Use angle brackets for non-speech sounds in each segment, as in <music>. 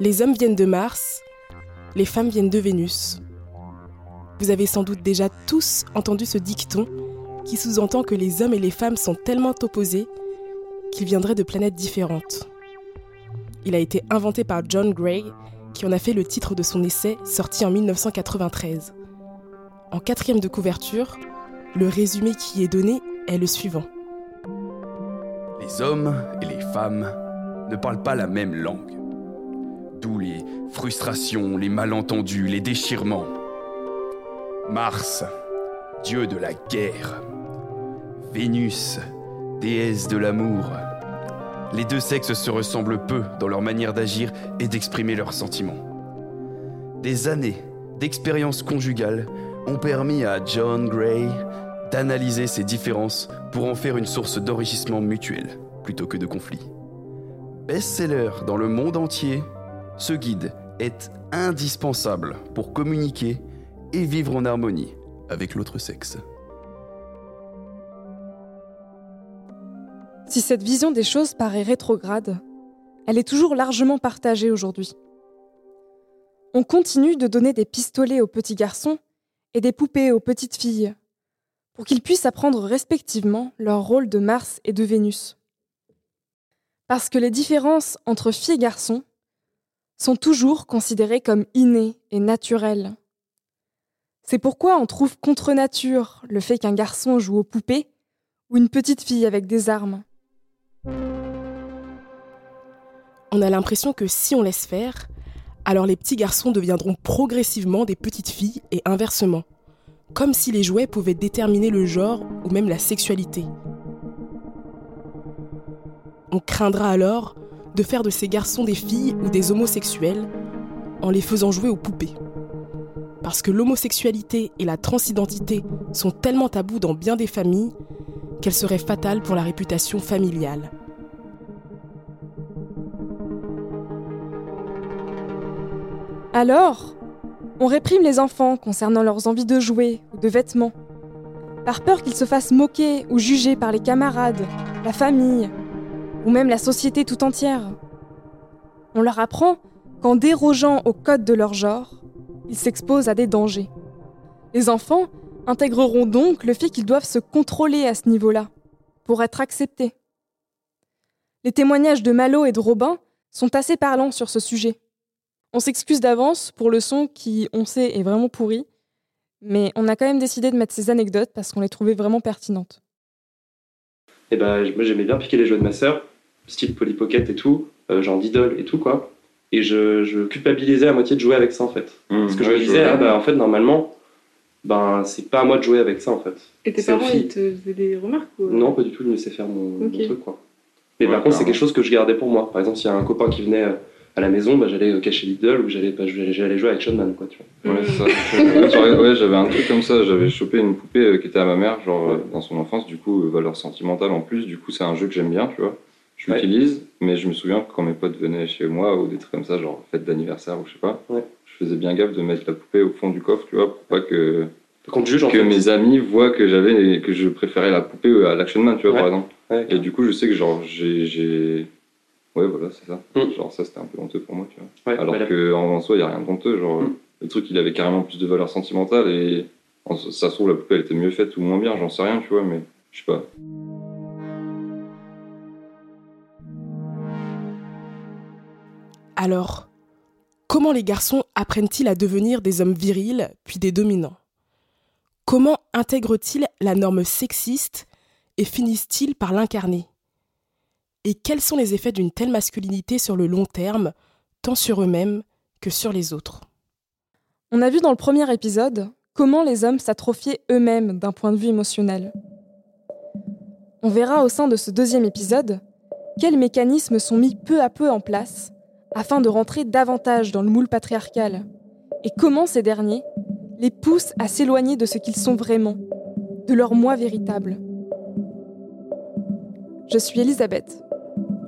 Les hommes viennent de Mars, les femmes viennent de Vénus. Vous avez sans doute déjà tous entendu ce dicton qui sous-entend que les hommes et les femmes sont tellement opposés qu'ils viendraient de planètes différentes. Il a été inventé par John Gray, qui en a fait le titre de son essai sorti en 1993. En quatrième de couverture, le résumé qui est donné est le suivant. Les hommes et les femmes ne parlent pas la même langue. D'où les frustrations, les malentendus, les déchirements. Mars, dieu de la guerre. Vénus, déesse de l'amour. Les deux sexes se ressemblent peu dans leur manière d'agir et d'exprimer leurs sentiments. Des années d'expérience conjugale ont permis à John Gray d'analyser ces différences pour en faire une source d'enrichissement mutuel plutôt que de conflit. Best-seller dans le monde entier, ce guide est indispensable pour communiquer et vivre en harmonie avec l'autre sexe. Si cette vision des choses paraît rétrograde, elle est toujours largement partagée aujourd'hui. On continue de donner des pistolets aux petits garçons et des poupées aux petites filles, pour qu'ils puissent apprendre respectivement leur rôle de Mars et de Vénus. Parce que les différences entre filles et garçons sont toujours considérées comme innées et naturelles. C'est pourquoi on trouve contre nature le fait qu'un garçon joue aux poupées ou une petite fille avec des armes. On a l'impression que si on laisse faire, alors les petits garçons deviendront progressivement des petites filles et inversement, comme si les jouets pouvaient déterminer le genre ou même la sexualité. On craindra alors de faire de ces garçons des filles ou des homosexuels en les faisant jouer aux poupées. Parce que l'homosexualité et la transidentité sont tellement tabous dans bien des familles qu'elles seraient fatales pour la réputation familiale. Alors, on réprime les enfants concernant leurs envies de jouer ou de vêtements, par peur qu'ils se fassent moquer ou juger par les camarades, la famille, ou même la société tout entière. On leur apprend qu'en dérogeant au code de leur genre, ils s'exposent à des dangers. Les enfants intégreront donc le fait qu'ils doivent se contrôler à ce niveau-là, pour être acceptés. Les témoignages de Malo et de Robin sont assez parlants sur ce sujet. On s'excuse d'avance pour le son qui, on sait, est vraiment pourri, mais on a quand même décidé de mettre ces anecdotes parce qu'on les trouvait vraiment pertinentes. Et bah, moi j'aimais bien piquer les jeux de ma sœur, style Polly Pocket et tout, euh, genre d'idole et tout quoi. Et je, je, culpabilisais à moitié de jouer avec ça en fait. Mmh, Parce que je ouais, me disais, ah bah en fait normalement, ben c'est pas à moi de jouer avec ça en fait. Et tes parents, ils te faisaient des remarques ou... Non, pas du tout, je me laissais faire mon, truc quoi. Mais Ouais, par contre, c'est quelque chose que je gardais pour moi. Par exemple, s'il y a un copain qui venait euh, à la maison, bah, j'allais euh, cacher l'idole ou j'allais bah, jouer avec Sean Man quoi, tu vois. Ouais, ça. <laughs> J'avais un truc comme ça. J'avais chopé une poupée euh, qui était à ma mère, genre euh, dans son enfance. Du coup, valeur sentimentale en plus. Du coup, c'est un jeu que j'aime bien, tu vois. Je Ouais. l'utilise, mais je me souviens que quand mes potes venaient chez moi ou des trucs comme ça, genre fête d'anniversaire ou je sais pas, Ouais. je faisais bien gaffe de mettre la poupée au fond du coffre, tu vois, pour pas que, en fait. mes amis voient que j'avais que je préférais la poupée à l'Action Man, tu vois, Ouais. par exemple. Ouais, Et du coup, je sais que genre j'ai ouais voilà, c'est ça. Mm. Genre ça c'était un peu honteux pour moi, tu vois. ouais, Alors bah, la- que en soi, il n'y a rien de honteux. Genre, Mm. le truc, il avait carrément plus de valeur sentimentale et en- ça se trouve, la poupée, elle était mieux faite ou moins bien, j'en sais rien, tu vois, mais je sais pas. Alors, comment les garçons apprennent-ils à devenir des hommes virils, puis des dominants? Comment intègrent-ils la norme sexiste et finissent-ils par l'incarner? Et quels sont les effets d'une telle masculinité sur le long terme, tant sur eux-mêmes que sur les autres? On a vu dans le premier épisode comment les hommes s'atrophiaient eux-mêmes d'un point de vue émotionnel. On verra au sein de ce deuxième épisode quels mécanismes sont mis peu à peu en place afin de rentrer davantage dans le moule patriarcal et comment ces derniers les poussent à s'éloigner de ce qu'ils sont vraiment, de leur moi véritable. Je suis Elisabeth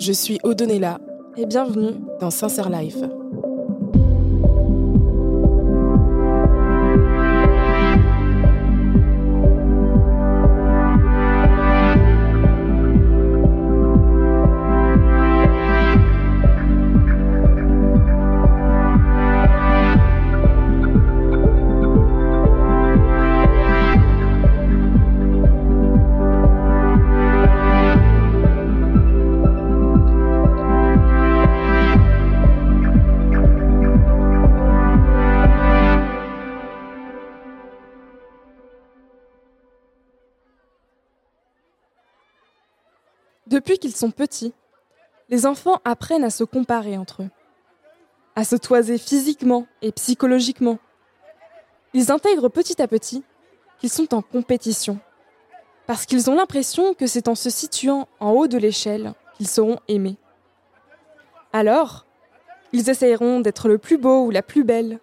Je suis Odonella et bienvenue dans Sincère Life. Depuis qu'ils sont petits, les enfants apprennent à se comparer entre eux, à se toiser physiquement et psychologiquement. Ils intègrent petit à petit qu'ils sont en compétition, parce qu'ils ont l'impression que c'est en se situant en haut de l'échelle qu'ils seront aimés. Alors, ils essayeront d'être le plus beau ou la plus belle,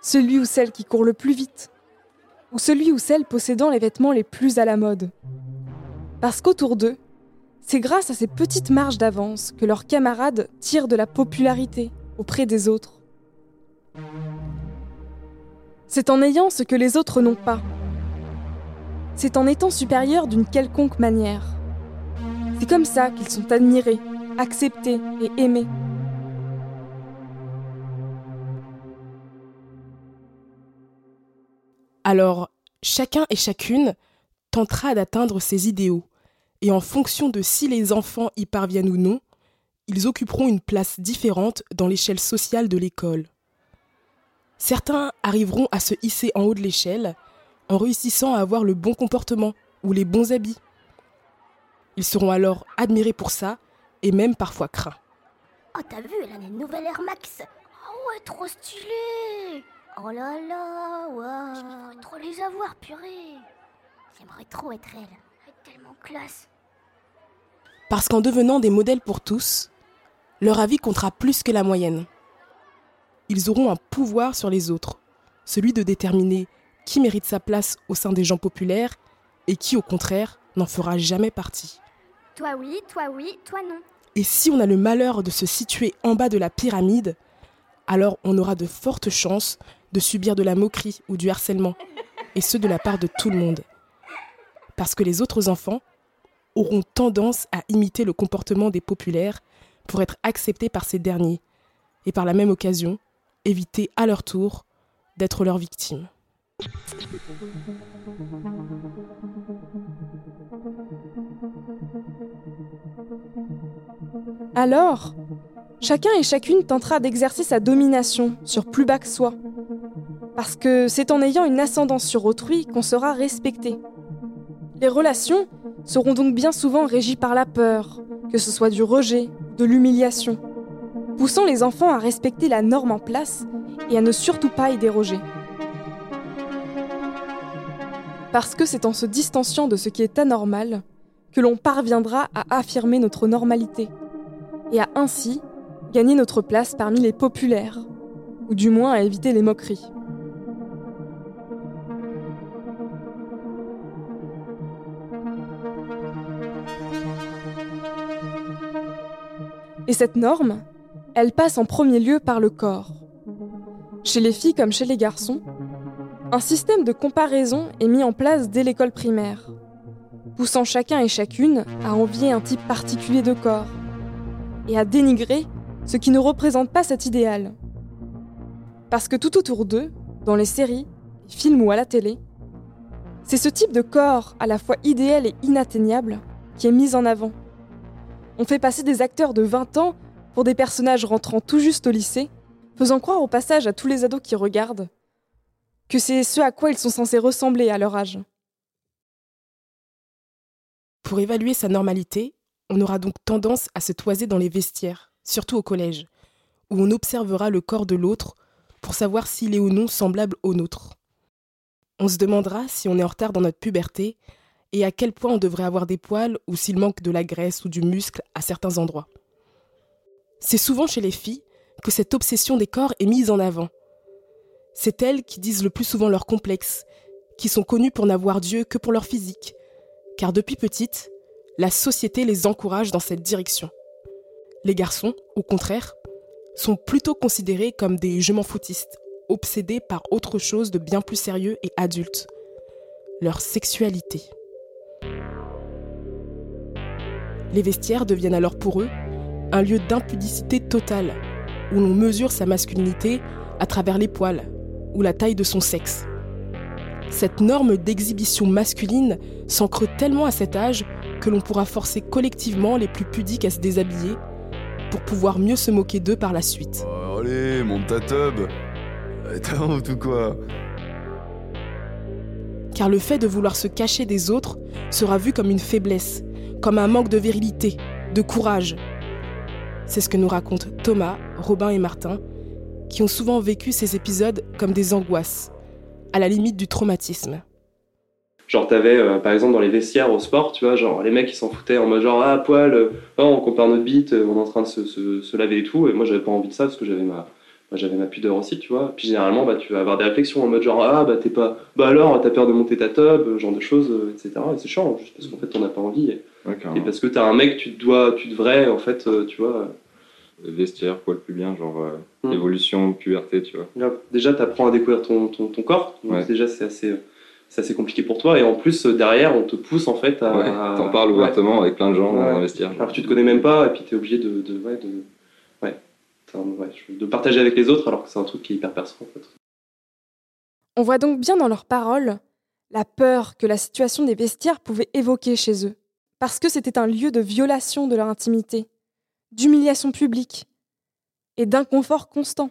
celui ou celle qui court le plus vite, ou celui ou celle possédant les vêtements les plus à la mode. Parce qu'autour d'eux, c'est grâce à ces petites marges d'avance que leurs camarades tirent de la popularité auprès des autres. C'est en ayant ce que les autres n'ont pas. C'est en étant supérieurs d'une quelconque manière. C'est comme ça qu'ils sont admirés, acceptés et aimés. Alors, chacun et chacune tentera d'atteindre ses idéaux, et en fonction de si les enfants y parviennent ou non, ils occuperont une place différente dans l'échelle sociale de l'école. Certains arriveront à se hisser en haut de l'échelle en réussissant à avoir le bon comportement ou les bons habits. Ils seront alors admirés pour ça et même parfois craints. Oh, t'as vu, elle a une nouvelle Air Max. Oh ouais, trop stylé. Oh là là, ouais. J'aimerais trop les avoir, purée. J'aimerais trop être elle. Elle est tellement classe. Parce qu'en devenant des modèles pour tous, leur avis comptera plus que la moyenne. Ils auront un pouvoir sur les autres, celui de déterminer qui mérite sa place au sein des gens populaires et qui, au contraire, n'en fera jamais partie. Toi oui, toi oui, toi non. Et si on a le malheur de se situer en bas de la pyramide, alors on aura de fortes chances de subir de la moquerie ou du harcèlement, et ce de la part de tout le monde. Parce que les autres enfants auront tendance à imiter le comportement des populaires pour être acceptés par ces derniers, et par la même occasion, éviter à leur tour d'être leurs victimes. Alors, chacun et chacune tentera d'exercer sa domination sur plus bas que soi. Parce que c'est en ayant une ascendance sur autrui qu'on sera respecté. Les relations seront donc bien souvent régies par la peur, que ce soit du rejet, de l'humiliation, poussant les enfants à respecter la norme en place et à ne surtout pas y déroger. Parce que c'est en se distanciant de ce qui est anormal que l'on parviendra à affirmer notre normalité et à ainsi gagner notre place parmi les populaires, ou du moins à éviter les moqueries. Et cette norme, elle passe en premier lieu par le corps. Chez les filles comme chez les garçons, un système de comparaison est mis en place dès l'école primaire, poussant chacun et chacune à envier un type particulier de corps et à dénigrer ce qui ne représente pas cet idéal. Parce que tout autour d'eux, dans les séries, films ou à la télé, c'est ce type de corps à la fois idéal et inatteignable qui est mis en avant. On fait passer des acteurs de 20 ans pour des personnages rentrant tout juste au lycée, faisant croire au passage à tous les ados qui regardent que c'est ce à quoi ils sont censés ressembler à leur âge. Pour évaluer sa normalité, on aura donc tendance à se toiser dans les vestiaires, surtout au collège, où on observera le corps de l'autre pour savoir s'il est ou non semblable au nôtre. On se demandera si on est en retard dans notre puberté et à quel point on devrait avoir des poils ou s'il manque de la graisse ou du muscle à certains endroits. C'est souvent chez les filles que cette obsession des corps est mise en avant. C'est elles qui disent le plus souvent leurs complexes, qui sont connues pour n'avoir Dieu que pour leur physique, car depuis petite, la société les encourage dans cette direction. Les garçons, au contraire, sont plutôt considérés comme des je m'en foutistes, obsédés par autre chose de bien plus sérieux et adulte, leur sexualité. Les vestiaires deviennent alors pour eux un lieu d'impudicité totale, où l'on mesure sa masculinité à travers les poils ou la taille de son sexe. Cette norme d'exhibition masculine s'ancre tellement à cet âge que l'on pourra forcer collectivement les plus pudiques à se déshabiller pour pouvoir mieux se moquer d'eux par la suite. Oh, allez, monte ta tub T'as honte ou quoi? Car le fait de vouloir se cacher des autres sera vu comme une faiblesse, comme un manque de virilité, de courage. C'est ce que nous racontent Thomas, Robin et Martin, qui ont souvent vécu ces épisodes comme des angoisses, à la limite du traumatisme. Genre, t'avais, euh, par exemple, dans les vestiaires au sport, tu vois, genre, les mecs, ils s'en foutaient en mode genre, ah, poil, euh, oh, on compare notre bite, euh, on est en train de se, laver et tout. Et moi, j'avais pas envie de ça parce que j'avais ma, moi, j'avais ma pudeur aussi, tu vois. Puis généralement, bah, tu vas avoir des réflexions en mode genre, ah, bah, t'es pas, bah alors, t'as peur de monter ta tub, euh, genre de choses, euh, etc. Et c'est chiant, juste parce qu'en fait, t'en as pas envie. Et, parce que t'as un mec, tu te dois, tu devrais, en fait, euh, tu vois. Vestiaire, poil plus bien, genre euh, Mm. évolution, puberté, tu vois. Déjà, tu apprends à découvrir ton, ton, ton corps. Donc Ouais. déjà, c'est assez, c'est assez compliqué pour toi. Et en plus, euh, derrière, on te pousse en fait à. Ouais, t'en parles Ouais. ouvertement avec plein de gens dans Ouais. vestiaire. Alors que tu te connais même pas, et puis tu es obligé de, De partager avec les autres, alors que c'est un truc qui est hyper perso. On voit donc bien dans leurs paroles la peur que la situation des vestiaires pouvait évoquer chez eux, parce que c'était un lieu de violation de leur intimité, d'humiliation publique et d'inconfort constant.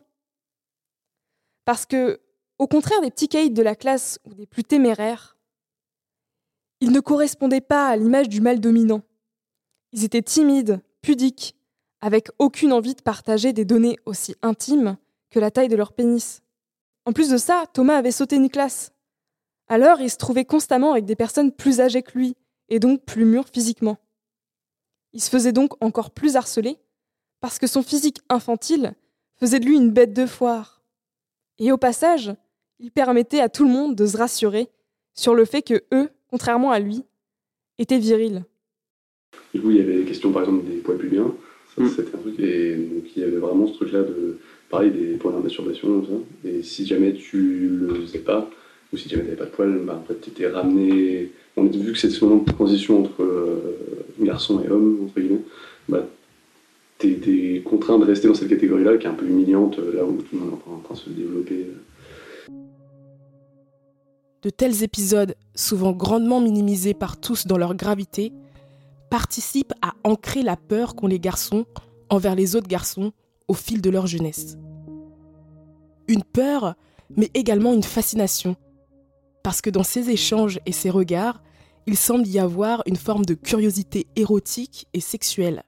Parce que, au contraire des petits caïds de la classe ou des plus téméraires, ils ne correspondaient pas à l'image du mâle dominant. Ils étaient timides, pudiques, avec aucune envie de partager des données aussi intimes que la taille de leur pénis. En plus de ça, Thomas avait sauté une classe. Alors, il se trouvait constamment avec des personnes plus âgées que lui, et donc plus mûres physiquement. Il se faisait donc encore plus harceler, parce que son physique infantile faisait de lui une bête de foire. Et au passage, il permettait à tout le monde de se rassurer sur le fait que eux, contrairement à lui, étaient virils. Du coup, il y avait des questions, par exemple, des poids pubiens. Mm. c'était un truc. Et donc, il y avait vraiment ce truc-là de, pareil, des points de masturbation, tout ça. Et si jamais tu le faisais pas, ou si jamais tu n'avais pas de poils, bah, en fait, tu étais ramené. On a vu que c'était ce moment de transition entre euh, garçon et homme, entre guillemets. Bah, tu étais contraint de rester dans cette catégorie-là, qui est un peu humiliante, euh, là où tout le monde est en train de se développer. De tels épisodes, souvent grandement minimisés par tous dans leur gravité, participent à ancrer la peur qu'ont les garçons envers les autres garçons au fil de leur jeunesse. Une peur, mais également une fascination, parce que dans ces échanges et ces regards, il semble y avoir une forme de curiosité érotique et sexuelle.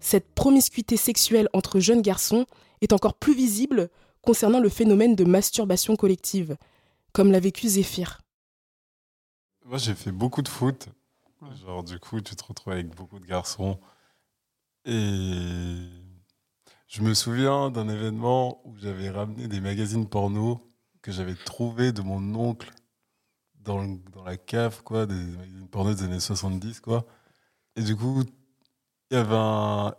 Cette promiscuité sexuelle entre jeunes garçons est encore plus visible concernant le phénomène de masturbation collective, comme l'a vécu Zéphyr. Moi, j'ai fait beaucoup de foot. Genre, du coup, tu te retrouves avec beaucoup de garçons. Et je me souviens d'un événement où j'avais ramené des magazines porno que j'avais trouvé de mon oncle dans, dans la cave, quoi, des magazines porno des années 70, quoi. Et du coup, il y avait un,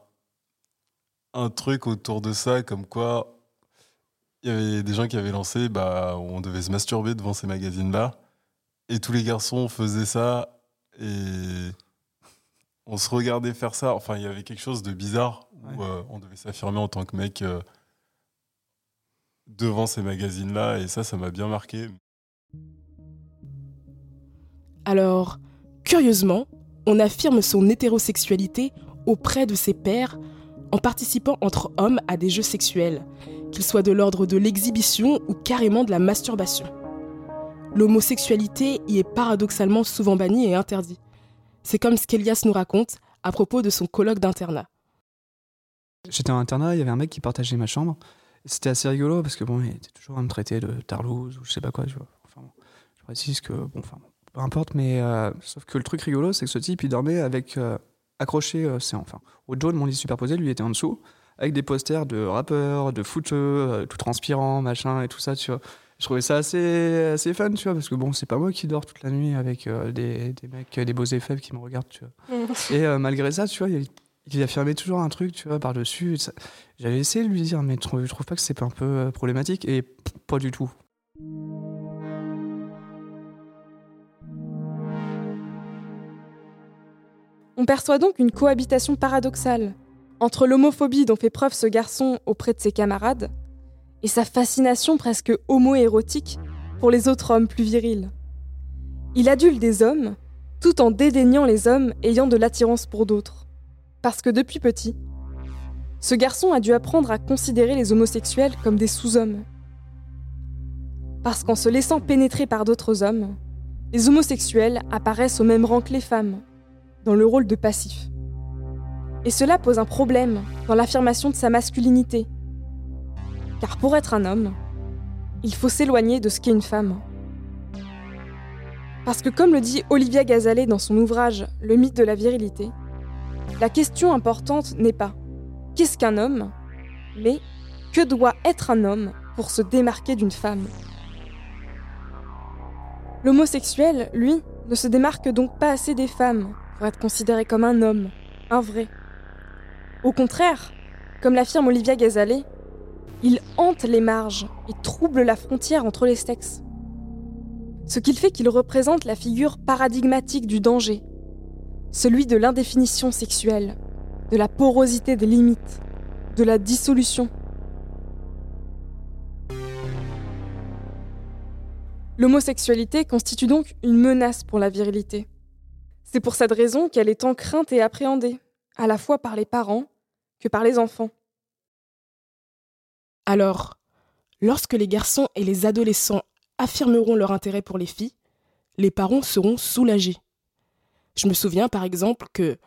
un truc autour de ça, comme quoi il y avait des gens qui avaient lancé, bah, on devait se masturber devant ces magazines-là. Et tous les garçons faisaient ça et on se regardait faire ça. Enfin, il y avait quelque chose de bizarre où euh, on devait s'affirmer en tant que mec euh, devant ces magazines-là. Et ça, ça m'a bien marqué. Alors, curieusement, on affirme son hétérosexualité auprès de ses pairs en participant entre hommes à des jeux sexuels, qu'ils soient de l'ordre de l'exhibition ou carrément de la masturbation. L'homosexualité y est paradoxalement souvent bannie et interdite. C'est comme ce qu'Elias nous raconte à propos de son colloque d'internat. J'étais en internat, il y avait un mec qui partageait ma chambre. C'était assez rigolo parce que bon, il était toujours à me traiter de tarlouse ou je sais pas quoi, vois. Enfin, je précise que, bon, enfin, bon, peu importe, mais euh, sauf que le truc rigolo, c'est que ce type, il dormait avec euh, accroché, euh, c'est enfin, au dos de mon lit superposé, lui était en dessous, avec des posters de rappeurs, de footeux, tout transpirant, machin et tout ça. Je trouvais ça assez, assez fun, tu vois, parce que bon, c'est pas moi qui dors toute la nuit avec euh, des, des mecs, des beaux effets qui me regardent, tu vois. Et euh, malgré ça, tu vois, il, il affirmait toujours un truc, tu vois, par-dessus. J'avais essayé de lui dire, mais tu trouves, trouve pas que c'est un peu euh, problématique Et pas du tout. On perçoit donc une cohabitation paradoxale entre l'homophobie dont fait preuve ce garçon auprès de ses camarades et sa fascination presque homo-érotique pour les autres hommes plus virils. Il adule des hommes tout en dédaignant les hommes ayant de l'attirance pour d'autres. Parce que depuis petit, ce garçon a dû apprendre à considérer les homosexuels comme des sous-hommes. Parce qu'en se laissant pénétrer par d'autres hommes, les homosexuels apparaissent au même rang que les femmes, dans le rôle de passif. Et cela pose un problème dans l'affirmation de sa masculinité. Car pour être un homme, il faut s'éloigner de ce qu'est une femme. Parce que comme le dit Olivia Gazalet dans son ouvrage Le mythe de la virilité, la question importante n'est pas qu'est-ce qu'un homme, mais que doit être un homme pour se démarquer d'une femme? L'homosexuel, lui, ne se démarque donc pas assez des femmes pour être considéré comme un homme, un vrai. Au contraire, comme l'affirme Olivia Gazalet, il hante les marges et trouble la frontière entre les sexes. Ce qu'il fait qu'il représente la figure paradigmatique du danger, celui de l'indéfinition sexuelle, de la porosité des limites, de la dissolution. L'homosexualité constitue donc une menace pour la virilité. C'est pour cette raison qu'elle est tant crainte et appréhendée, à la fois par les parents que par les enfants. Alors, lorsque les garçons et les adolescents affirmeront leur intérêt pour les filles, les parents seront soulagés. Je me souviens par exemple que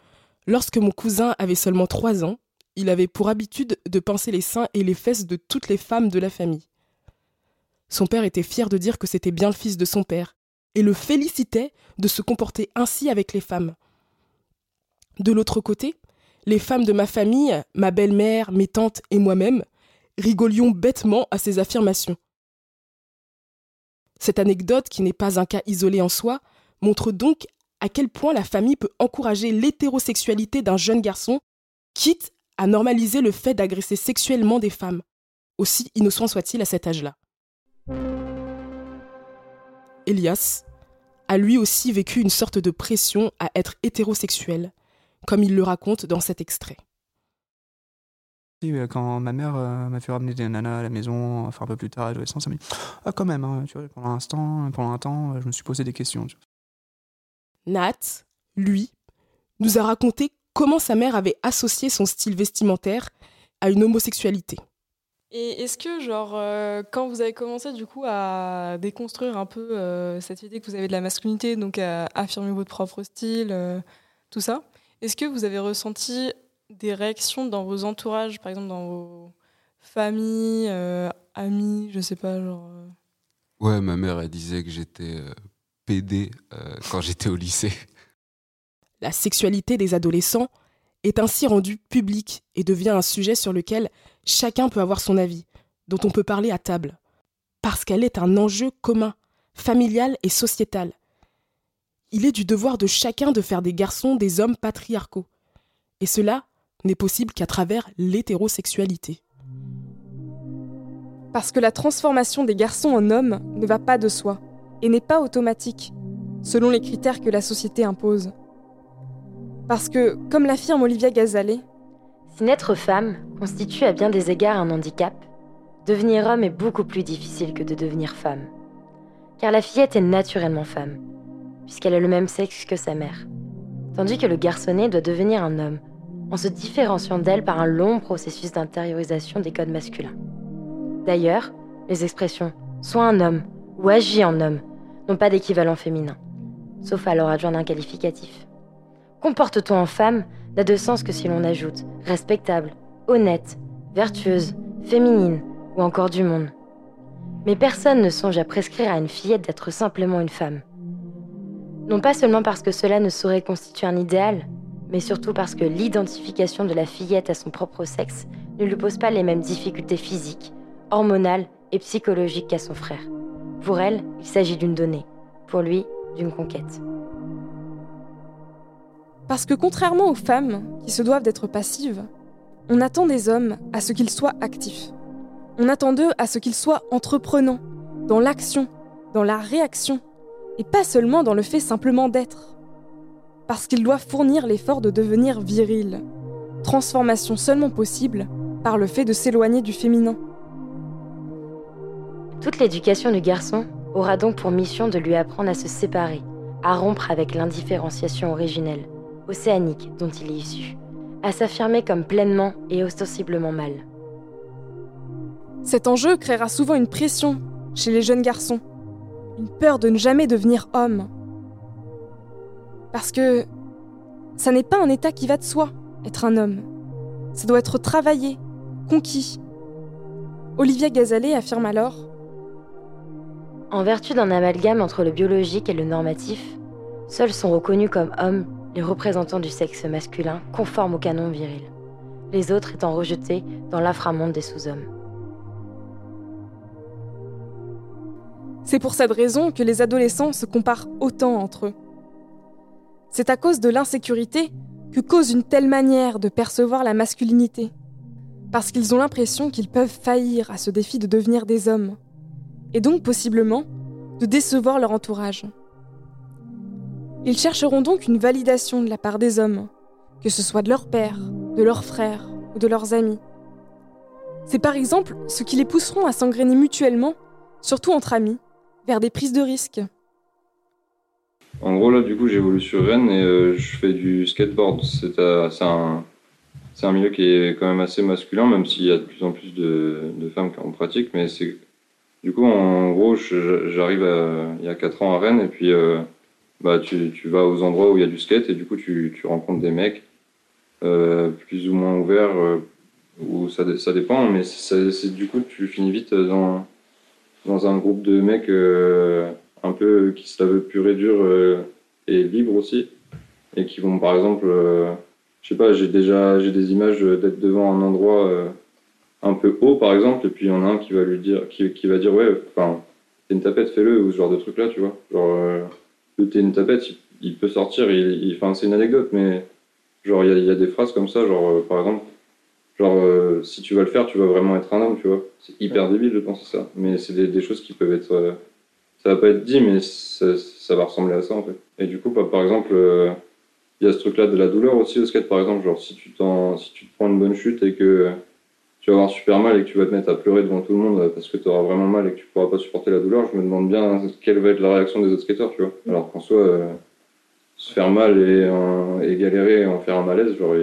lorsque mon cousin avait seulement 3 ans, il avait pour habitude de pincer les seins et les fesses de toutes les femmes de la famille. Son père était fier de dire que c'était bien le fils de son père, et le félicitait de se comporter ainsi avec les femmes. De l'autre côté, les femmes de ma famille, ma belle-mère, mes tantes et moi-même, rigolions bêtement à ces affirmations. Cette anecdote, qui n'est pas un cas isolé en soi, montre donc à quel point la famille peut encourager l'hétérosexualité d'un jeune garçon, quitte à normaliser le fait d'agresser sexuellement des femmes, aussi innocent soit-il à cet âge-là. Elias a lui aussi vécu une sorte de pression à être hétérosexuel, comme il le raconte dans cet extrait. Quand ma mère euh, m'a fait ramener des nanas à la maison, enfin un peu plus tard, adolescent, ça m'a dit Ah, quand même, hein, tu vois, pendant, un temps, pendant un temps, je me suis posé des questions. Nat, lui, nous a raconté comment sa mère avait associé son style vestimentaire à une homosexualité. Et est-ce que, genre, euh, quand vous avez commencé du coup à déconstruire un peu euh, cette idée que vous avez de la masculinité, donc à affirmer votre propre style, tout ça, est-ce que vous avez ressenti des réactions dans vos entourages, par exemple dans vos familles, euh, amis, je sais pas, genre. Euh ouais, ma mère, elle disait que j'étais euh, PD quand j'étais au lycée. La sexualité des adolescents est ainsi rendue publique et devient un sujet sur lequel chacun peut avoir son avis, dont on peut parler à table, parce qu'elle est un enjeu commun, familial et sociétal. Il est du devoir de chacun de faire des garçons des hommes patriarcaux. Et cela n'est possible qu'à travers l'hétérosexualité. Parce que la transformation des garçons en hommes ne va pas de soi et n'est pas automatique, selon les critères que la société impose. Parce que, comme l'affirme Olivia Gazalet, si naître femme constitue à bien des égards un handicap, devenir homme est beaucoup plus difficile que de devenir femme. Car la fillette est naturellement femme, puisqu'elle a le même sexe que sa mère, tandis que le garçonnet doit devenir un homme en se différenciant d'elle par un long processus d'intériorisation des codes masculins. D'ailleurs, les expressions sois un homme ou agis en homme n'ont pas d'équivalent féminin, sauf à leur adjoindre un qualificatif. Comporte-toi en femme n'a de sens que si l'on ajoute respectable, honnête, vertueuse, féminine ou encore du monde. Mais personne ne songe à prescrire à une fillette d'être simplement une femme. Non pas seulement parce que cela ne saurait constituer un idéal, mais surtout parce que l'identification de la fillette à son propre sexe ne lui pose pas les mêmes difficultés physiques, hormonales et psychologiques qu'à son frère. Pour elle, il s'agit d'une donnée, pour lui, d'une conquête. Parce que contrairement aux femmes, qui se doivent d'être passives, on attend des hommes à ce qu'ils soient actifs. On attend d'eux à ce qu'ils soient entreprenants, dans l'action, dans la réaction, et pas seulement dans le fait simplement d'être parce qu'il doit fournir l'effort de devenir viril. Transformation seulement possible par le fait de s'éloigner du féminin. Toute l'éducation du garçon aura donc pour mission de lui apprendre à se séparer, à rompre avec l'indifférenciation originelle, océanique dont il est issu, à s'affirmer comme pleinement et ostensiblement mâle. Cet enjeu créera souvent une pression chez les jeunes garçons, une peur de ne jamais devenir homme, parce que ça n'est pas un état qui va de soi, être un homme. Ça doit être travaillé, conquis. Olivia Gazalet affirme alors En vertu d'un amalgame entre le biologique et le normatif, seuls sont reconnus comme hommes les représentants du sexe masculin conformes au canon viril, les autres étant rejetés dans l'inframonde des sous-hommes. C'est pour cette raison que les adolescents se comparent autant entre eux. C'est à cause de l'insécurité que cause une telle manière de percevoir la masculinité. Parce qu'ils ont l'impression qu'ils peuvent faillir à ce défi de devenir des hommes, et donc possiblement de décevoir leur entourage. Ils chercheront donc une validation de la part des hommes, que ce soit de leur père, de leurs frères ou de leurs amis. C'est par exemple ce qui les pousseront à s'engrainer mutuellement, surtout entre amis, vers des prises de risques. En gros, là, du coup, j'évolue sur Rennes et euh, je fais du skateboard. C'est euh, un, un, milieu qui est quand même assez masculin, même s'il y a de plus en plus de, femmes qui en pratiquent. Mais c'est. Du coup, en gros, j'arrive il y a 4 ans à Rennes et puis euh, bah, tu, tu, vas aux endroits où il y a du skate et du coup, tu, tu rencontres des mecs plus ou moins ouverts, ou ça, ça dépend, mais c'est du coup, tu finis vite dans, dans un groupe de mecs un peu qui se la veut pur et dur euh, et libre aussi. Et qui vont, par exemple, euh, je sais pas, j'ai déjà j'ai des images d'être devant un endroit euh, un peu haut, par exemple, et puis il y en a un qui va lui dire, qui, qui va dire, ouais, enfin, t'es une tapette, fais-le, ou ce genre de truc là, tu vois. Genre, t'es une tapette, il, peut sortir, enfin, c'est une anecdote, mais genre, il y, y, a des phrases comme ça, genre, par exemple, genre, si tu vas le faire, tu vas vraiment être un homme, tu vois. C'est hyper débile de penser ça, mais c'est des, des, choses qui peuvent être ça va pas être dit, mais ça, ça, va ressembler à ça en fait. Et du coup, par exemple, euh, il y a ce truc-là de la douleur aussi au skate, par exemple. Genre, si tu, si tu te prends une bonne chute et que tu vas avoir super mal et que tu vas te mettre à pleurer devant tout le monde parce que tu auras vraiment mal et que tu pourras pas supporter la douleur, je me demande bien quelle va être la réaction des autres skateurs, tu vois. Alors qu'en soi, euh, se faire mal et, et, galérer et en faire un malaise, genre,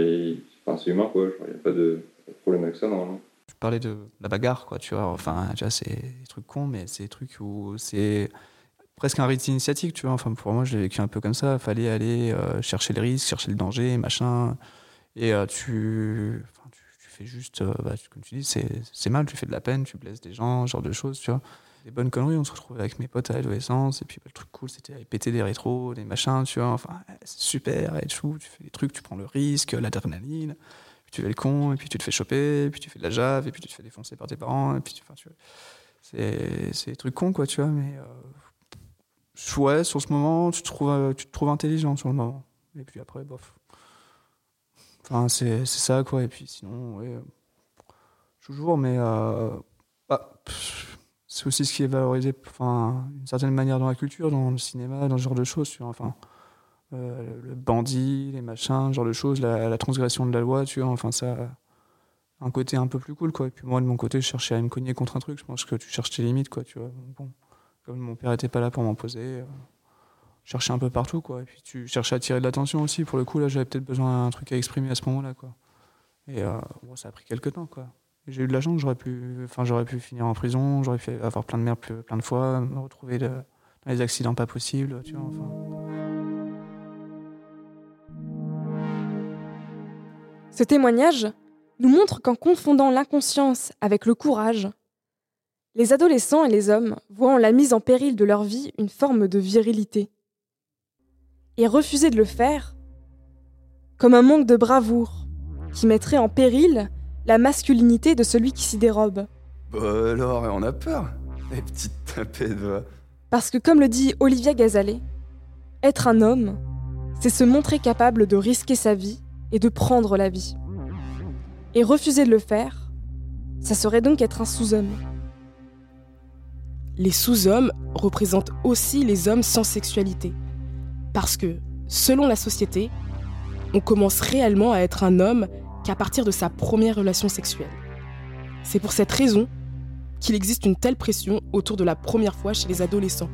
enfin, c'est humain, quoi. Il n'y a pas de, pas de problème avec ça, normalement parler de la bagarre, quoi, tu vois. Enfin, déjà, c'est des trucs cons, mais c'est des trucs où c'est presque un rite initiatique, tu vois. Enfin, pour moi, j'ai vécu un peu comme ça. Il fallait aller euh, chercher le risque, chercher le danger, machin. Et euh, tu, tu, tu, fais juste, euh, bah, comme tu dis, c'est mal, tu fais de la peine, tu blesses des gens, ce genre de choses, tu vois. Des bonnes conneries, on se retrouvait avec mes potes à l'adolescence. Et puis, bah, le truc cool, c'était péter des rétros, des machins, tu vois. Enfin, c'est super, et tout. Tu fais des trucs, tu prends le risque, l'adrénaline tu fais le con, et puis tu te fais choper, et puis tu fais de la jave, et puis tu te fais défoncer par tes parents, et puis tu, tu c'est, des trucs cons, quoi, tu vois, mais euh, ouais, sur ce moment, tu te, trouves, tu te trouves intelligent sur le moment. Et puis après, bof. Enfin, c'est, c'est ça, quoi, et puis sinon, ouais, toujours, mais euh, bah, c'est aussi ce qui est valorisé, enfin, d'une certaine manière dans la culture, dans le cinéma, dans ce genre de choses, tu vois, enfin euh, le bandit, les machins, genre de choses, la, transgression de la loi, tu vois, enfin ça un côté un peu plus cool quoi. Et puis moi de mon côté, je cherchais à me cogner contre un truc, je pense que tu cherches tes limites quoi, tu vois. Bon, comme mon père était pas là pour m'imposer, euh, je cherchais un peu partout quoi. Et puis tu cherchais à tirer de l'attention aussi. Pour le coup là, j'avais peut-être besoin d'un truc à exprimer à ce moment-là quoi. Et euh, bon, ça a pris quelques temps quoi. J'ai eu de la chance, j'aurais pu, enfin j'aurais pu finir en prison, j'aurais pu avoir plein de merde plein de fois, me retrouver dans les accidents pas possibles, tu vois. Enfin. Ce témoignage nous montre qu'en confondant l'inconscience avec le courage, les adolescents et les hommes voient en la mise en péril de leur vie une forme de virilité. Et refuser de le faire comme un manque de bravoure qui mettrait en péril la masculinité de celui qui s'y dérobe. Bah alors, on a peur, les petites tapettes, va. Parce que comme le dit Olivia Gazalet, être un homme, c'est se montrer capable de risquer sa vie et de prendre la vie. Et refuser de le faire, ça serait donc être un sous-homme. Les sous-hommes représentent aussi les hommes sans sexualité. Parce que, selon la société, on commence réellement à être un homme qu'à partir de sa première relation sexuelle. C'est pour cette raison qu'il existe une telle pression autour de la première fois chez les adolescents.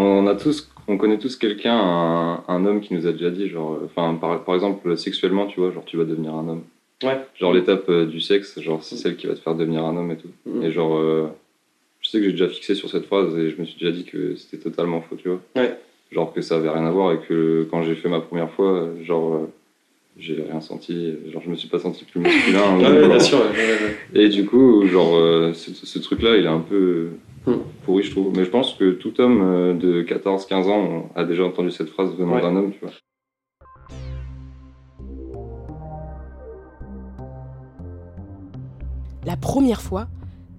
On a tous on connaît tous quelqu'un, un, homme qui nous a déjà dit, genre, enfin, par, par, exemple, sexuellement, tu vois, genre, tu vas devenir un homme. Ouais. Genre, l'étape euh, du sexe, genre, c'est celle qui va te faire devenir un homme et tout. Mm. Et genre, euh, je sais que j'ai déjà fixé sur cette phrase et je me suis déjà dit que c'était totalement faux, tu vois. Ouais. genre que ça avait rien à voir et que quand j'ai fait ma première fois, genre euh, j'ai rien senti, genre je me suis pas senti plus masculin. <laughs> Ouais, ou- bien sûr, ouais, ouais, ouais. Et du coup, genre euh, ce, ce truc-là, il est un peu. <laughs> pourri, je trouve. Mais je pense que tout homme euh, de 14-15 ans a déjà entendu cette phrase venant Ouais. d'un homme, tu vois. La première fois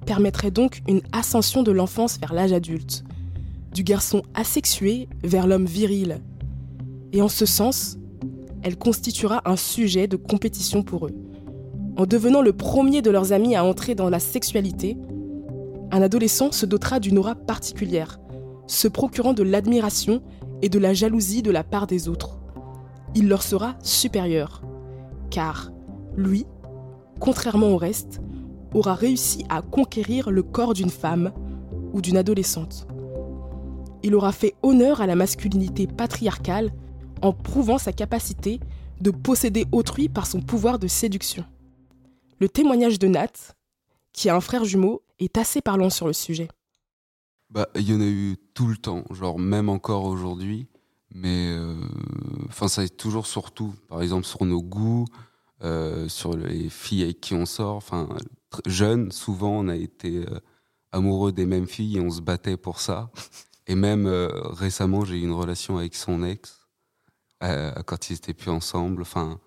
permettrait donc une ascension de l'enfance vers l'âge adulte, du garçon asexué vers l'homme viril. Et en ce sens, elle constituera un sujet de compétition pour eux. En devenant le premier de leurs amis à entrer dans la sexualité, un adolescent se dotera d'une aura particulière, se procurant de l'admiration et de la jalousie de la part des autres. Il leur sera supérieur, car lui, contrairement au reste, aura réussi à conquérir le corps d'une femme ou d'une adolescente. Il aura fait honneur à la masculinité patriarcale en prouvant sa capacité de posséder autrui par son pouvoir de séduction. Le témoignage de Nat, qui a un frère jumeau, est assez parlant sur le sujet. Bah, il y en a eu tout le temps, genre même encore aujourd'hui. Mais euh, enfin, ça est toujours surtout, par exemple, sur nos goûts, euh, sur les filles avec qui on sort. Enfin, jeune, souvent, on a été euh, amoureux des mêmes filles et on se battait pour ça. Et même récemment, j'ai eu une relation avec son ex quand ils étaient plus ensemble. Enfin,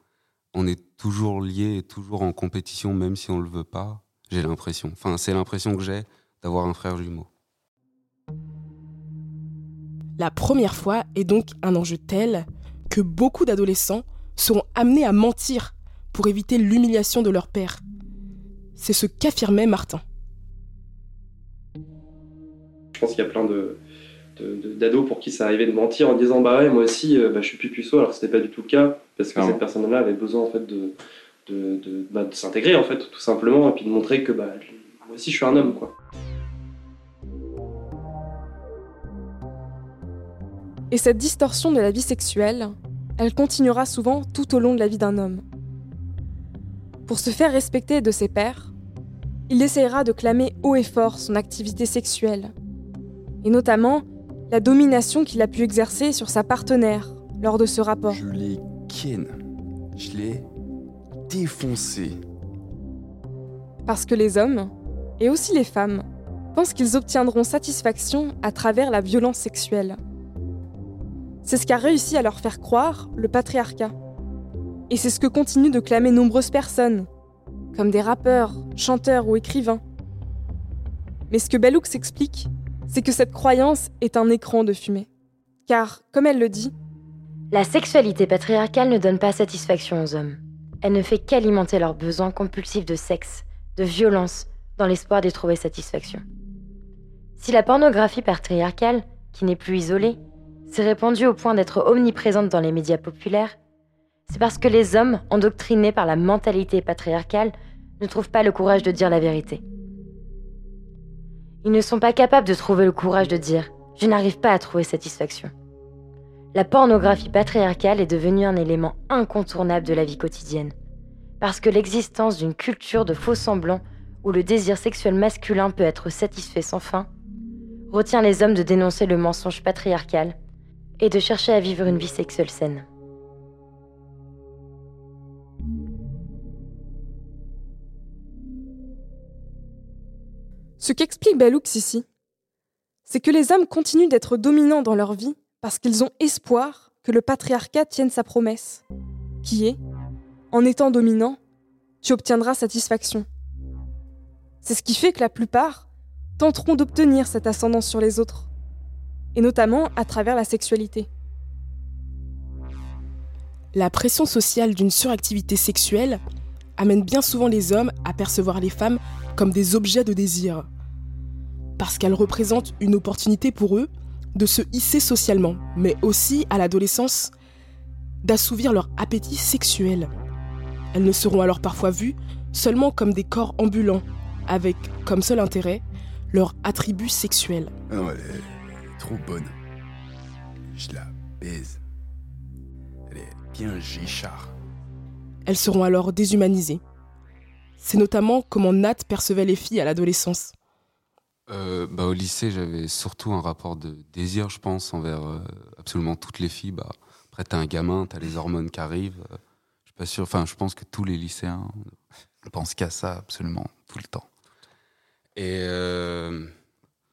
on est toujours liés et toujours en compétition, même si on le veut pas. J'ai l'impression. Enfin, c'est l'impression que j'ai d'avoir un frère jumeau. La première fois est donc un enjeu tel que beaucoup d'adolescents seront amenés à mentir pour éviter l'humiliation de leur père. C'est ce qu'affirmait Martin. Je pense qu'il y a plein de de- de- d'ados pour qui ça arrivait de mentir en disant bah ouais moi aussi euh, bah, je suis plus puceau alors que c'était pas du tout le cas parce que Ah. cette personne là avait besoin en fait de de, de, bah, de s'intégrer en fait tout simplement et puis de montrer que bah moi aussi je suis un homme quoi Et cette distorsion de la vie sexuelle, elle continuera souvent tout au long de la vie d'un homme. Pour se faire respecter de ses pairs, il essaiera de clamer haut et fort son activité sexuelle, et notamment la domination qu'il a pu exercer sur sa partenaire lors de ce rapport. Je l'ai ken. Je l'ai défoncé. Parce que les hommes, et aussi les femmes, pensent qu'ils obtiendront satisfaction à travers la violence sexuelle. C'est ce qu'a réussi à leur faire croire le patriarcat. Et c'est ce que continuent de clamer nombreuses personnes, comme des rappeurs, chanteurs ou écrivains. Mais ce que Belloux explique, c'est que cette croyance est un écran de fumée. Car, comme elle le dit, La sexualité patriarcale ne donne pas satisfaction aux hommes. Elle ne fait qu'alimenter leurs besoins compulsifs de sexe, de violence, dans l'espoir d'y trouver satisfaction. Si la pornographie patriarcale, qui n'est plus isolée, s'est répandue au point d'être omniprésente dans les médias populaires, c'est parce que les hommes, endoctrinés par la mentalité patriarcale, ne trouvent pas le courage de dire la vérité. Ils ne sont pas capables de trouver le courage de dire ⁇ Je n'arrive pas à trouver satisfaction ⁇ la pornographie patriarcale est devenue un élément incontournable de la vie quotidienne, parce que l'existence d'une culture de faux semblants où le désir sexuel masculin peut être satisfait sans fin retient les hommes de dénoncer le mensonge patriarcal et de chercher à vivre une vie sexuelle saine. ce qu'explique Belloux ici, c'est que les hommes continuent d'être dominants dans leur vie parce qu'ils ont espoir que le patriarcat tienne sa promesse, qui est, en étant dominant, tu obtiendras satisfaction. C'est ce qui fait que la plupart tenteront d'obtenir cette ascendance sur les autres, et notamment à travers la sexualité. La pression sociale d'une suractivité sexuelle amène bien souvent les hommes à percevoir les femmes comme des objets de désir, parce qu'elles représentent une opportunité pour eux de se hisser socialement, mais aussi à l'adolescence d'assouvir leur appétit sexuel. Elles ne seront alors parfois vues seulement comme des corps ambulants, avec comme seul intérêt leur attribut sexuel. Ah non, elle est, elle est trop bonne. Je la baise. Elle est bien gichard. Elles seront alors déshumanisées. C'est notamment comment Nat percevait les filles à l'adolescence. Euh, bah, Au lycée, j'avais surtout un rapport de désir, je pense, envers euh, absolument toutes les filles. Bah, après, t'es un gamin, t'as les hormones qui arrivent. Euh, je suis pas sûr. Enfin, je pense que tous les lycéens <laughs> pensent qu'à ça absolument tout le temps. Et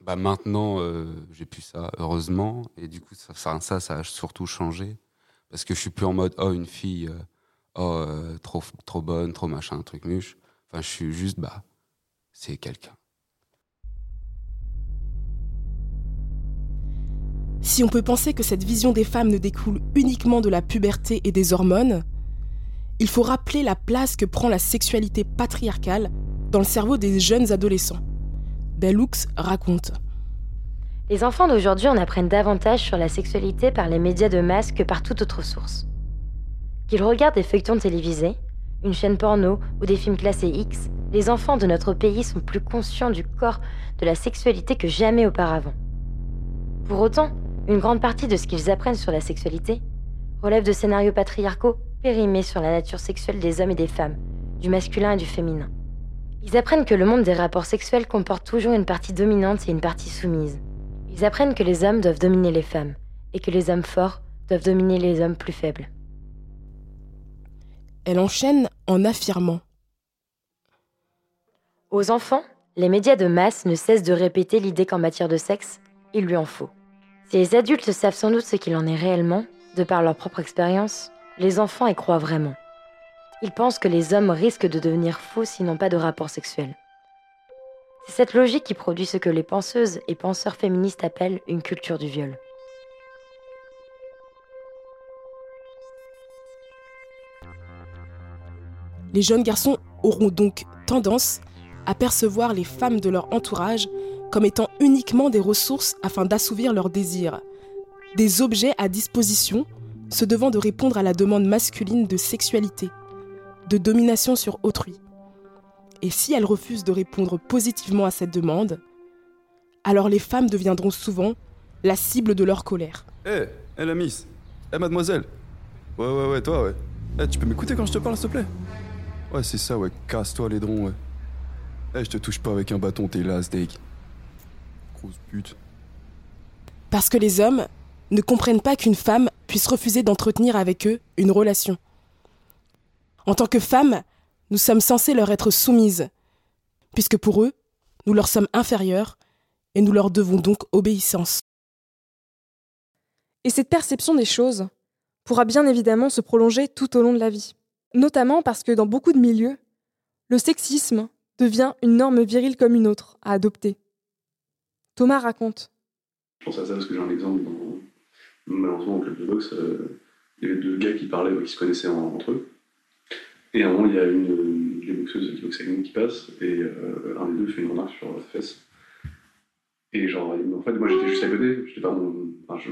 bah, maintenant, j'ai plus ça, heureusement. Et du coup, ça, ça, ça, a surtout changé. Parce que je suis plus en mode, oh, une fille, oh, trop, trop bonne, trop machin, truc muche. Enfin, je suis juste, bah, c'est quelqu'un. Si on peut penser que cette vision des femmes ne découle uniquement de la puberté et des hormones, il faut rappeler la place que prend la sexualité patriarcale dans le cerveau des jeunes adolescents. Bellux raconte. Les enfants d'aujourd'hui en apprennent davantage sur la sexualité par les médias de masse que par toute autre source. Qu'ils regardent des feuilletons télévisés, une chaîne porno ou des films classés X, les enfants de notre pays sont plus conscients du corps, de la sexualité que jamais auparavant. Pour autant, une grande partie de ce qu'ils apprennent sur la sexualité relève de scénarios patriarcaux périmés sur la nature sexuelle des hommes et des femmes, du masculin et du féminin. Ils apprennent que le monde des rapports sexuels comporte toujours une partie dominante et une partie soumise. Ils apprennent que les hommes doivent dominer les femmes et que les hommes forts doivent dominer les hommes plus faibles. Elle enchaîne en affirmant. Aux enfants, les médias de masse ne cessent de répéter l'idée qu'en matière de sexe, il lui en faut. Si les adultes savent sans doute ce qu'il en est réellement, de par leur propre expérience, les enfants y croient vraiment. Ils pensent que les hommes risquent de devenir faux s'ils n'ont pas de rapport sexuel. C'est cette logique qui produit ce que les penseuses et penseurs féministes appellent une culture du viol. Les jeunes garçons auront donc tendance à percevoir les femmes de leur entourage comme étant uniquement des ressources afin d'assouvir leurs désirs, des objets à disposition se devant de répondre à la demande masculine de sexualité, de domination sur autrui. Et si elles refusent de répondre positivement à cette demande, alors les femmes deviendront souvent la cible de leur colère. Hé, hé la miss Hé mademoiselle Ouais, ouais, ouais, toi, ouais. Eh, tu peux m'écouter quand je te parle, s'il te plaît? Ouais, c'est ça, ouais. Casse-toi, les drons, ouais. Eh, je te touche pas avec un bâton, t'es là, steak. Grosse pute. Parce que les hommes ne comprennent pas qu'une femme puisse refuser d'entretenir avec eux une relation. En tant que femmes, nous sommes censés leur être soumises, puisque pour eux, nous leur sommes inférieurs et nous leur devons donc obéissance. Et cette perception des choses pourra bien évidemment se prolonger tout au long de la vie, notamment parce que dans beaucoup de milieux, le sexisme devient une norme virile comme une autre à adopter. Thomas raconte. Je pense à ça parce que j'ai un exemple dans, malheureusement au club de boxe, euh, il y avait deux gars qui parlaient, qui se connaissaient en- entre eux. Et à un moment, il y a une des boxeuses qui boxe avec nous qui passe, et euh, un des deux fait une remarque sur la fesse. Et genre, en fait, moi j'étais juste à côté, j'étais pas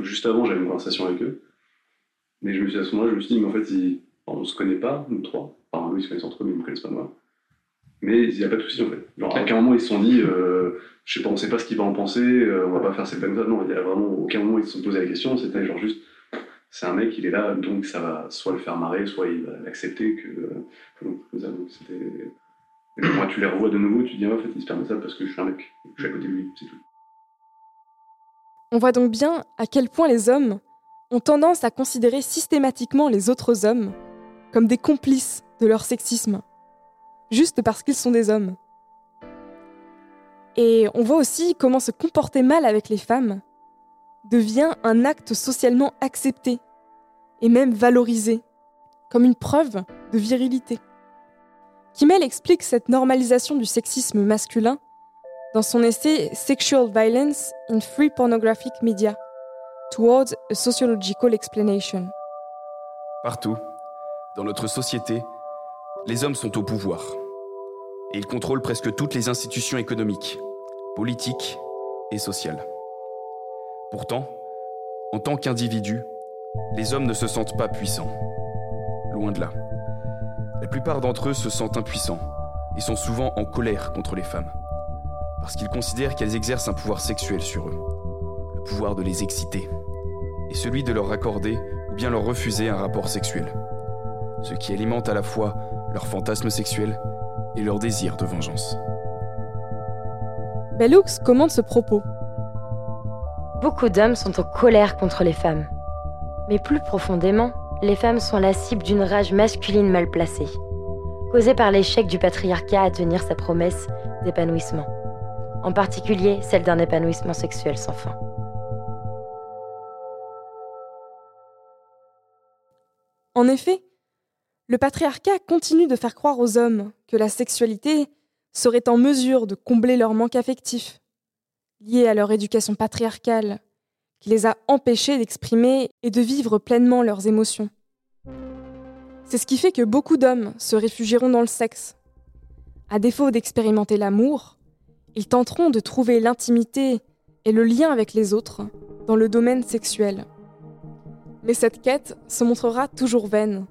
juste avant, j'avais une conversation avec eux. Mais je me suis à ce moment-là, je me suis dit, mais en fait, ils- enfin, on se connaît pas, nous trois. Enfin, eux, ils se connaissent entre eux, mais ils me connaissent pas moi. Mais il n'y a pas de souci en fait. Genre, à aucun moment ils se sont dit, euh, je sais pas, on sait pas ce qu'il va en penser, euh, on va pas faire cette peine là. Non, il y a vraiment aucun moment ils se sont posé la question. C'était genre juste, c'est un mec, il est là, donc ça va soit le faire marrer, soit il va l'accepter que. euh, donc, comme ça. Et moi, tu les revois de nouveau, tu dis, ah, en fait, il se permet ça parce que je suis un mec, je suis à côté de lui, c'est tout. On voit donc bien à quel point les hommes ont tendance à considérer systématiquement les autres hommes comme des complices de leur sexisme, juste parce qu'ils sont des hommes. Et on voit aussi comment se comporter mal avec les femmes devient un acte socialement accepté et même valorisé, comme une preuve de virilité. Kimmel explique cette normalisation du sexisme masculin dans son essai Sexual Violence in Free Pornographic Media Towards a Sociological Explanation. Partout, dans notre société, les hommes sont au pouvoir. Et ils contrôlent presque toutes les institutions économiques, politiques et sociales. Pourtant, en tant qu'individus, les hommes ne se sentent pas puissants. Loin de là. La plupart d'entre eux se sentent impuissants et sont souvent en colère contre les femmes. Parce qu'ils considèrent qu'elles exercent un pouvoir sexuel sur eux. Le pouvoir de les exciter. Et celui de leur accorder ou bien leur refuser un rapport sexuel. Ce qui alimente à la fois leur fantasme sexuel et leur désir de vengeance. Bellux commente ce propos. Beaucoup d'hommes sont en colère contre les femmes. Mais plus profondément, les femmes sont la cible d'une rage masculine mal placée, causée par l'échec du patriarcat à tenir sa promesse d'épanouissement, en particulier celle d'un épanouissement sexuel sans fin. En effet, le patriarcat continue de faire croire aux hommes que la sexualité serait en mesure de combler leur manque affectif, lié à leur éducation patriarcale, qui les a empêchés d'exprimer et de vivre pleinement leurs émotions. C'est ce qui fait que beaucoup d'hommes se réfugieront dans le sexe. À défaut d'expérimenter l'amour, ils tenteront de trouver l'intimité et le lien avec les autres dans le domaine sexuel. Mais cette quête se montrera toujours vaine.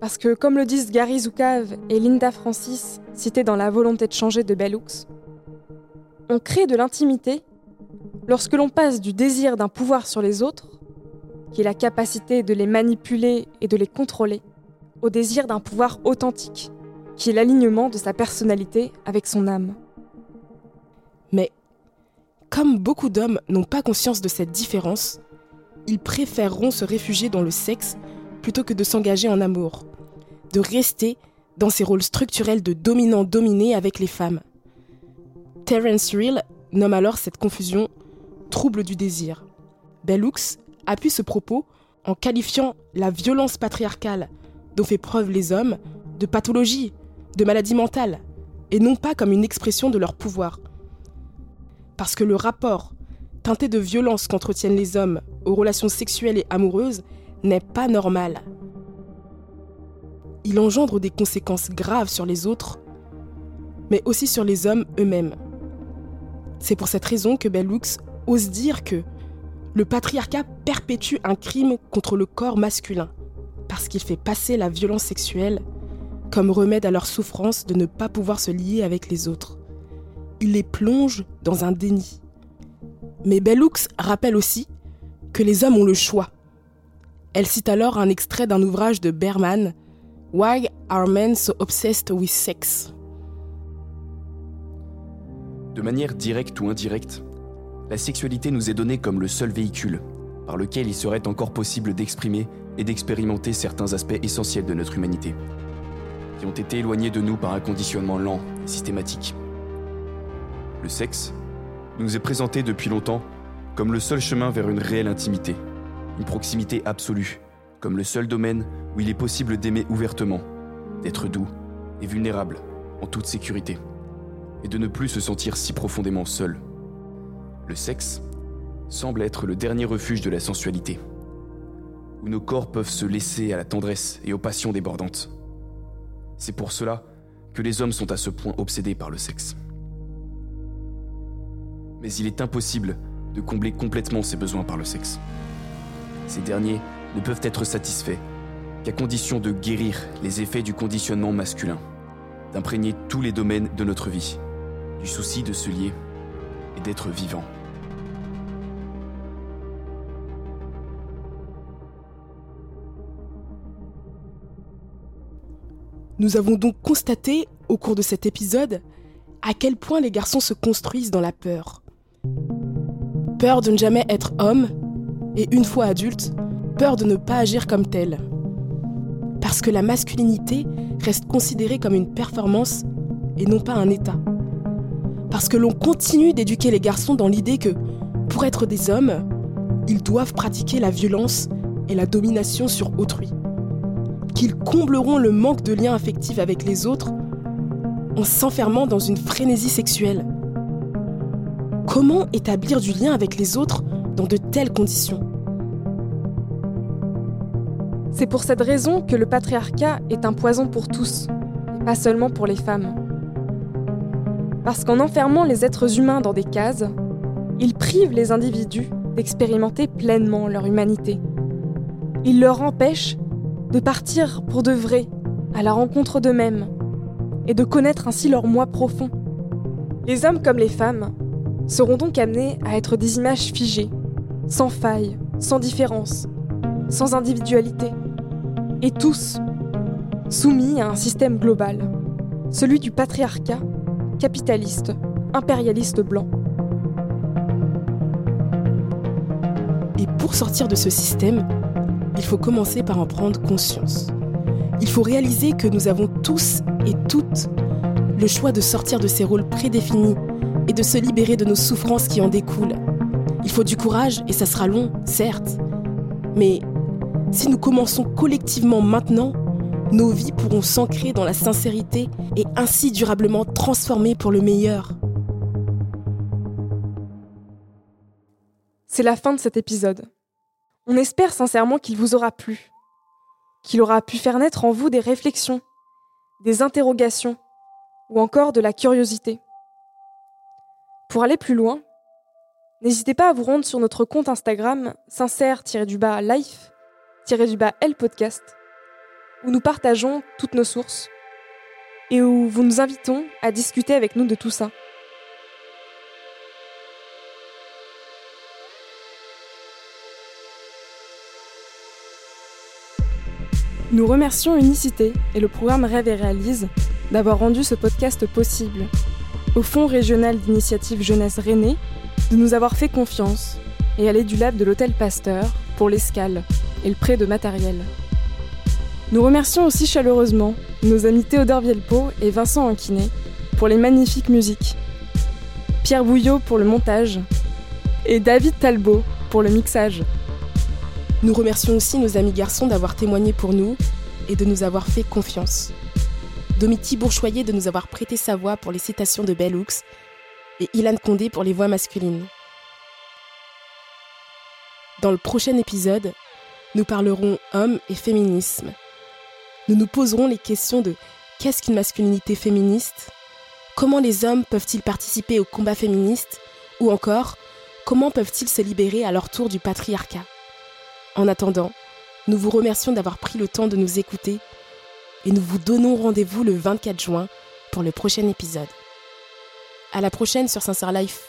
Parce que, comme le disent Gary Zoukav et Linda Francis, cités dans La volonté de changer de Bellux, on crée de l'intimité lorsque l'on passe du désir d'un pouvoir sur les autres, qui est la capacité de les manipuler et de les contrôler, au désir d'un pouvoir authentique, qui est l'alignement de sa personnalité avec son âme. Mais, comme beaucoup d'hommes n'ont pas conscience de cette différence, ils préféreront se réfugier dans le sexe plutôt que de s'engager en amour, de rester dans ces rôles structurels de dominant-dominé avec les femmes. Terence Real nomme alors cette confusion trouble du désir. Bellux appuie ce propos en qualifiant la violence patriarcale dont fait preuve les hommes de pathologie, de maladie mentale, et non pas comme une expression de leur pouvoir. Parce que le rapport teinté de violence qu'entretiennent les hommes aux relations sexuelles et amoureuses n'est pas normal. Il engendre des conséquences graves sur les autres, mais aussi sur les hommes eux-mêmes. C'est pour cette raison que Bellux ose dire que le patriarcat perpétue un crime contre le corps masculin, parce qu'il fait passer la violence sexuelle comme remède à leur souffrance de ne pas pouvoir se lier avec les autres. Il les plonge dans un déni. Mais Bellux rappelle aussi que les hommes ont le choix. Elle cite alors un extrait d'un ouvrage de Berman, Why are men so obsessed with sex? De manière directe ou indirecte, la sexualité nous est donnée comme le seul véhicule par lequel il serait encore possible d'exprimer et d'expérimenter certains aspects essentiels de notre humanité, qui ont été éloignés de nous par un conditionnement lent et systématique. Le sexe nous est présenté depuis longtemps comme le seul chemin vers une réelle intimité, une proximité absolue, comme le seul domaine où il est possible d'aimer ouvertement, d'être doux et vulnérable en toute sécurité et de ne plus se sentir si profondément seul. Le sexe semble être le dernier refuge de la sensualité, où nos corps peuvent se laisser à la tendresse et aux passions débordantes. C'est pour cela que les hommes sont à ce point obsédés par le sexe. Mais il est impossible de combler complètement ces besoins par le sexe. Ces derniers ne peuvent être satisfaits qu'à condition de guérir les effets du conditionnement masculin, d'imprégner tous les domaines de notre vie, du souci de se lier et d'être vivant. Nous avons donc constaté, au cours de cet épisode, à quel point les garçons se construisent dans la peur. Peur de ne jamais être homme, et une fois adulte, peur de ne pas agir comme tel. Parce que la masculinité reste considérée comme une performance et non pas un état. Parce que l'on continue d'éduquer les garçons dans l'idée que, pour être des hommes, ils doivent pratiquer la violence et la domination sur autrui. Qu'ils combleront le manque de lien affectif avec les autres en s'enfermant dans une frénésie sexuelle. Comment établir du lien avec les autres dans de telles conditions? C'est pour cette raison que le patriarcat est un poison pour tous, et pas seulement pour les femmes. Parce qu'en enfermant les êtres humains dans des cases, il prive les individus d'expérimenter pleinement leur humanité. Il leur empêche de partir pour de vrai, à la rencontre d'eux-mêmes, et de connaître ainsi leur moi profond. Les hommes comme les femmes seront donc amenés à être des images figées, sans faille, sans différence, sans individualité, et tous soumis à un système global, celui du patriarcat capitaliste impérialiste blanc. Et pour sortir de ce système, il faut commencer par en prendre conscience. Il faut réaliser que nous avons tous et toutes le choix de sortir de ces rôles prédéfinis et de se libérer de nos souffrances qui en découlent. Il faut du courage et ça sera long, certes. Mais si nous commençons collectivement maintenant, nos vies pourront s'ancrer dans la sincérité et ainsi durablement transformer pour le meilleur. C'est la fin de cet épisode. On espère sincèrement qu'il vous aura plu, qu'il aura pu faire naître en vous des réflexions, des interrogations ou encore de la curiosité. Pour aller plus loin, n'hésitez pas à vous rendre sur notre compte Instagram sincère-life-l podcast où nous partageons toutes nos sources et où vous nous invitons à discuter avec nous de tout ça. Nous remercions Unicité et le programme Rêve et Réalise d'avoir rendu ce podcast possible. Au Fonds régional d'initiative jeunesse Rennais de nous avoir fait confiance et à l'Édulab de l'Hôtel Pasteur pour l'escale et le prêt de matériel. Nous remercions aussi chaleureusement nos amis Théodore Vielpo et Vincent Anquinet pour les magnifiques musiques, Pierre Bouillot pour le montage et David Talbot pour le mixage. Nous remercions aussi nos amis garçons d'avoir témoigné pour nous et de nous avoir fait confiance. Domiti Bourchoyer de nous avoir prêté sa voix pour les citations de Bell Hooks et Ilan Condé pour les voix masculines. Dans le prochain épisode, nous parlerons hommes et féminisme. Nous nous poserons les questions de qu'est-ce qu'une masculinité féministe? Comment les hommes peuvent-ils participer au combat féministe? Ou encore, comment peuvent-ils se libérer à leur tour du patriarcat? En attendant, nous vous remercions d'avoir pris le temps de nous écouter et nous vous donnons rendez-vous le 24 juin pour le prochain épisode. À la prochaine sur Sincère Life.